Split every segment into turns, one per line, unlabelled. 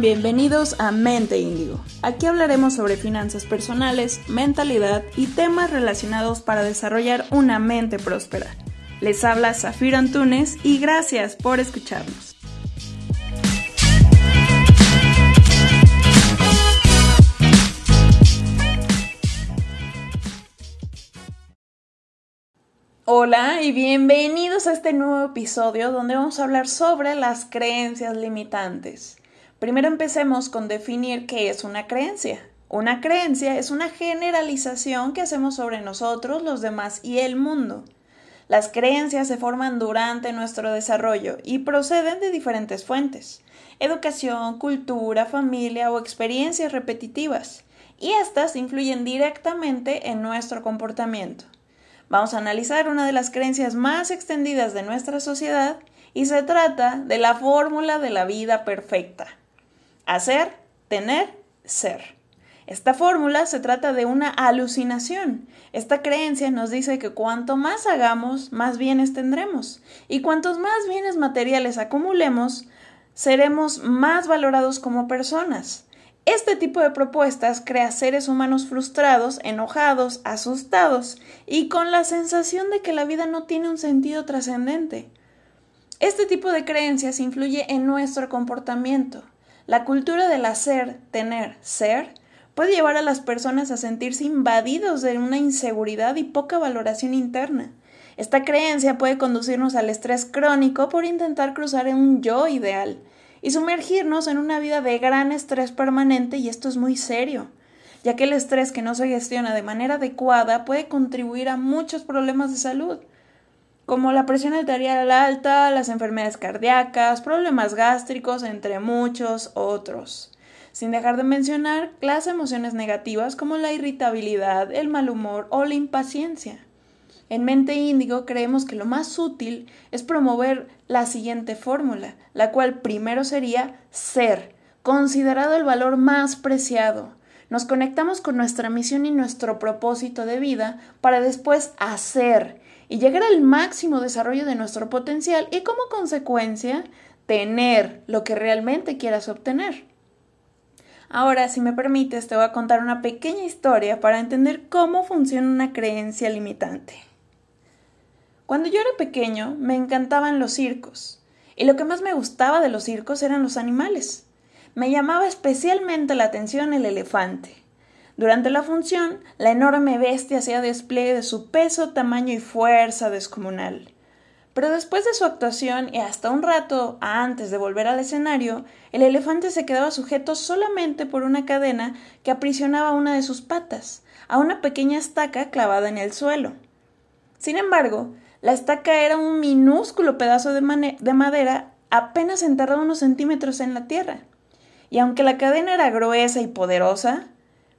Bienvenidos a Mente Índigo. Aquí hablaremos sobre finanzas personales, mentalidad y temas relacionados para desarrollar una mente próspera. Les habla Zafiro Antunes y gracias por escucharnos. Hola y bienvenidos a este nuevo episodio donde vamos a hablar sobre las creencias limitantes. Primero empecemos con definir qué es una creencia. Una creencia es una generalización que hacemos sobre nosotros, los demás y el mundo. Las creencias se forman durante nuestro desarrollo y proceden de diferentes fuentes. Educación, cultura, familia o experiencias repetitivas. Y estas influyen directamente en nuestro comportamiento. Vamos a analizar una de las creencias más extendidas de nuestra sociedad y se trata de la fórmula de la vida perfecta. Hacer, tener, ser. Esta fórmula se trata de una alucinación. Esta creencia nos dice que cuanto más hagamos, más bienes tendremos. Y cuantos más bienes materiales acumulemos, seremos más valorados como personas. Este tipo de propuestas crea seres humanos frustrados, enojados, asustados y con la sensación de que la vida no tiene un sentido trascendente. Este tipo de creencias influye en nuestro comportamiento. La cultura del hacer, tener, ser puede llevar a las personas a sentirse invadidos de una inseguridad y poca valoración interna. Esta creencia puede conducirnos al estrés crónico por intentar cruzar en un yo ideal y sumergirnos en una vida de gran estrés permanente y esto es muy serio, ya que el estrés que no se gestiona de manera adecuada puede contribuir a muchos problemas de salud, como la presión arterial alta, las enfermedades cardíacas, problemas gástricos, entre muchos otros. Sin dejar de mencionar las emociones negativas como la irritabilidad, el mal humor o la impaciencia. En Mente Índigo creemos que lo más útil es promover la siguiente fórmula, la cual primero sería ser, considerado el valor más preciado. Nos conectamos con nuestra misión y nuestro propósito de vida para después hacer y llegar al máximo desarrollo de nuestro potencial y como consecuencia tener lo que realmente quieras obtener. Ahora, si me permites, te voy a contar una pequeña historia para entender cómo funciona una creencia limitante. Cuando yo era pequeño me encantaban los circos, y lo que más me gustaba de los circos eran los animales. Me llamaba especialmente la atención el elefante. Durante la función, la enorme bestia hacía despliegue de su peso, tamaño y fuerza descomunal. Pero después de su actuación y hasta un rato antes de volver al escenario, el elefante se quedaba sujeto solamente por una cadena que aprisionaba una de sus patas, a una pequeña estaca clavada en el suelo. Sin embargo, la estaca era un minúsculo pedazo de, de madera apenas enterrado unos centímetros en la tierra. Y aunque la cadena era gruesa y poderosa,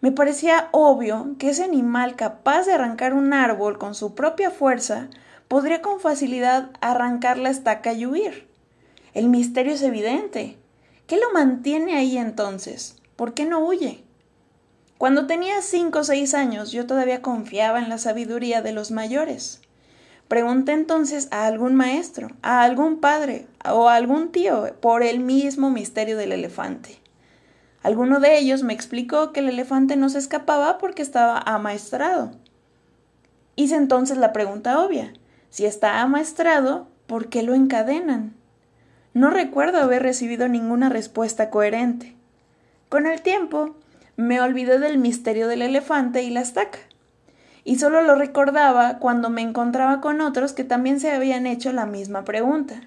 me parecía obvio que ese animal capaz de arrancar un árbol con su propia fuerza podría con facilidad arrancar la estaca y huir. El misterio es evidente. ¿Qué lo mantiene ahí entonces? ¿Por qué no huye? Cuando tenía cinco o seis años yo todavía confiaba en la sabiduría de los mayores. Pregunté entonces a algún maestro, a algún padre o a algún tío por el mismo misterio del elefante. Alguno de ellos me explicó que el elefante no se escapaba porque estaba amaestrado. Hice entonces la pregunta obvia. Si está amaestrado, ¿por qué lo encadenan? No recuerdo haber recibido ninguna respuesta coherente. Con el tiempo, me olvidé del misterio del elefante y la estaca y solo lo recordaba cuando me encontraba con otros que también se habían hecho la misma pregunta.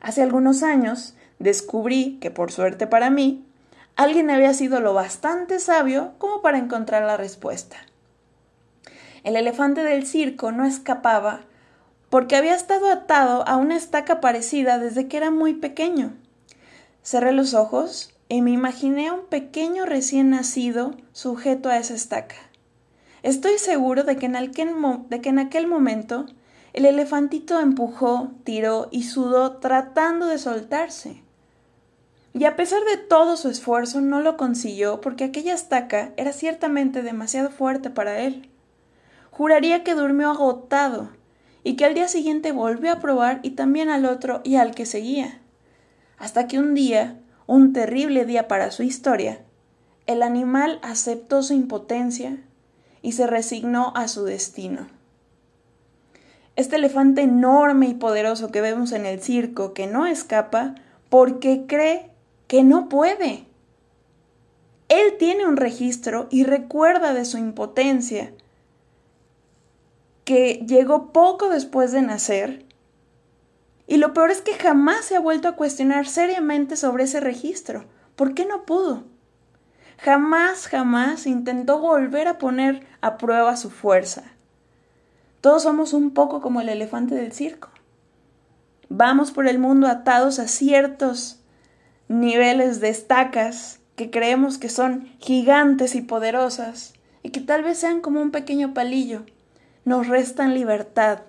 Hace algunos años descubrí que, por suerte para mí, alguien había sido lo bastante sabio como para encontrar la respuesta. El elefante del circo no escapaba porque había estado atado a una estaca parecida desde que era muy pequeño. Cerré los ojos y me imaginé a un pequeño recién nacido sujeto a esa estaca. Estoy seguro de que, en aquel de que en aquel momento el elefantito empujó, tiró y sudó tratando de soltarse. Y a pesar de todo su esfuerzo no lo consiguió porque aquella estaca era ciertamente demasiado fuerte para él. Juraría que durmió agotado y que al día siguiente volvió a probar y también al otro y al que seguía. Hasta que un día un terrible día para su historia, el animal aceptó su impotencia y se resignó a su destino. Este elefante enorme y poderoso que vemos en el circo, que no escapa porque cree que no puede. Él tiene un registro y recuerda de su impotencia, que llegó poco después de nacer. Y lo peor es que jamás se ha vuelto a cuestionar seriamente sobre ese registro. ¿Por qué no pudo? Jamás, jamás intentó volver a poner a prueba su fuerza. Todos somos un poco como el elefante del circo. Vamos por el mundo atados a ciertos niveles de estacas que creemos que son gigantes y poderosas y que tal vez sean como un pequeño palillo. Nos restan libertad.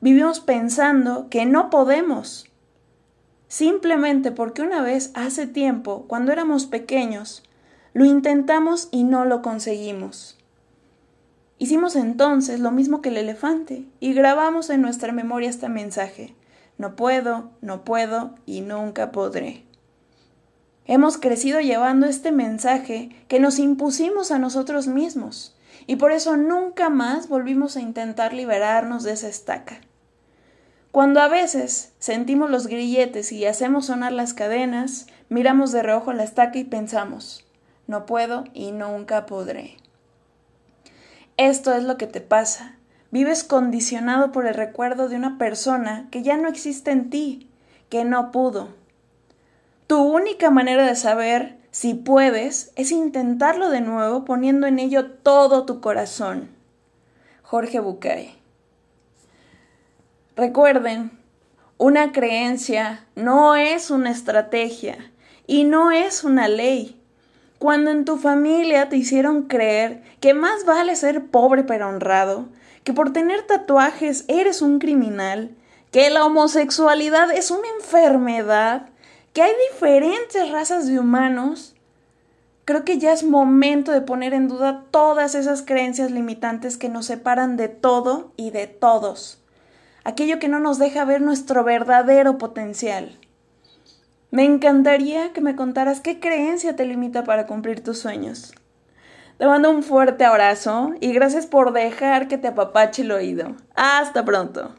Vivimos pensando que no podemos. Simplemente porque una vez hace tiempo, cuando éramos pequeños, lo intentamos y no lo conseguimos. Hicimos entonces lo mismo que el elefante y grabamos en nuestra memoria este mensaje. No puedo, no puedo y nunca podré. Hemos crecido llevando este mensaje que nos impusimos a nosotros mismos y por eso nunca más volvimos a intentar liberarnos de esa estaca. Cuando a veces sentimos los grilletes y hacemos sonar las cadenas, miramos de reojo la estaca y pensamos, no puedo y nunca podré. Esto es lo que te pasa. Vives condicionado por el recuerdo de una persona que ya no existe en ti, que no pudo, tu única manera de saber si puedes es intentarlo de nuevo poniendo en ello todo tu corazón. Jorge Bucay. Recuerden, una creencia no es una estrategia y no es una ley. Cuando en tu familia te hicieron creer que más vale ser pobre pero honrado, que por tener tatuajes eres un criminal, que la homosexualidad es una enfermedad, que hay diferentes razas de humanos, creo que ya es momento de poner en duda todas esas creencias limitantes que nos separan de todo y de todos, aquello que no nos deja ver nuestro verdadero potencial. Me encantaría que me contaras qué creencia te limita para cumplir tus sueños. Te mando un fuerte abrazo y gracias por dejar que te apapache el oído. Hasta pronto.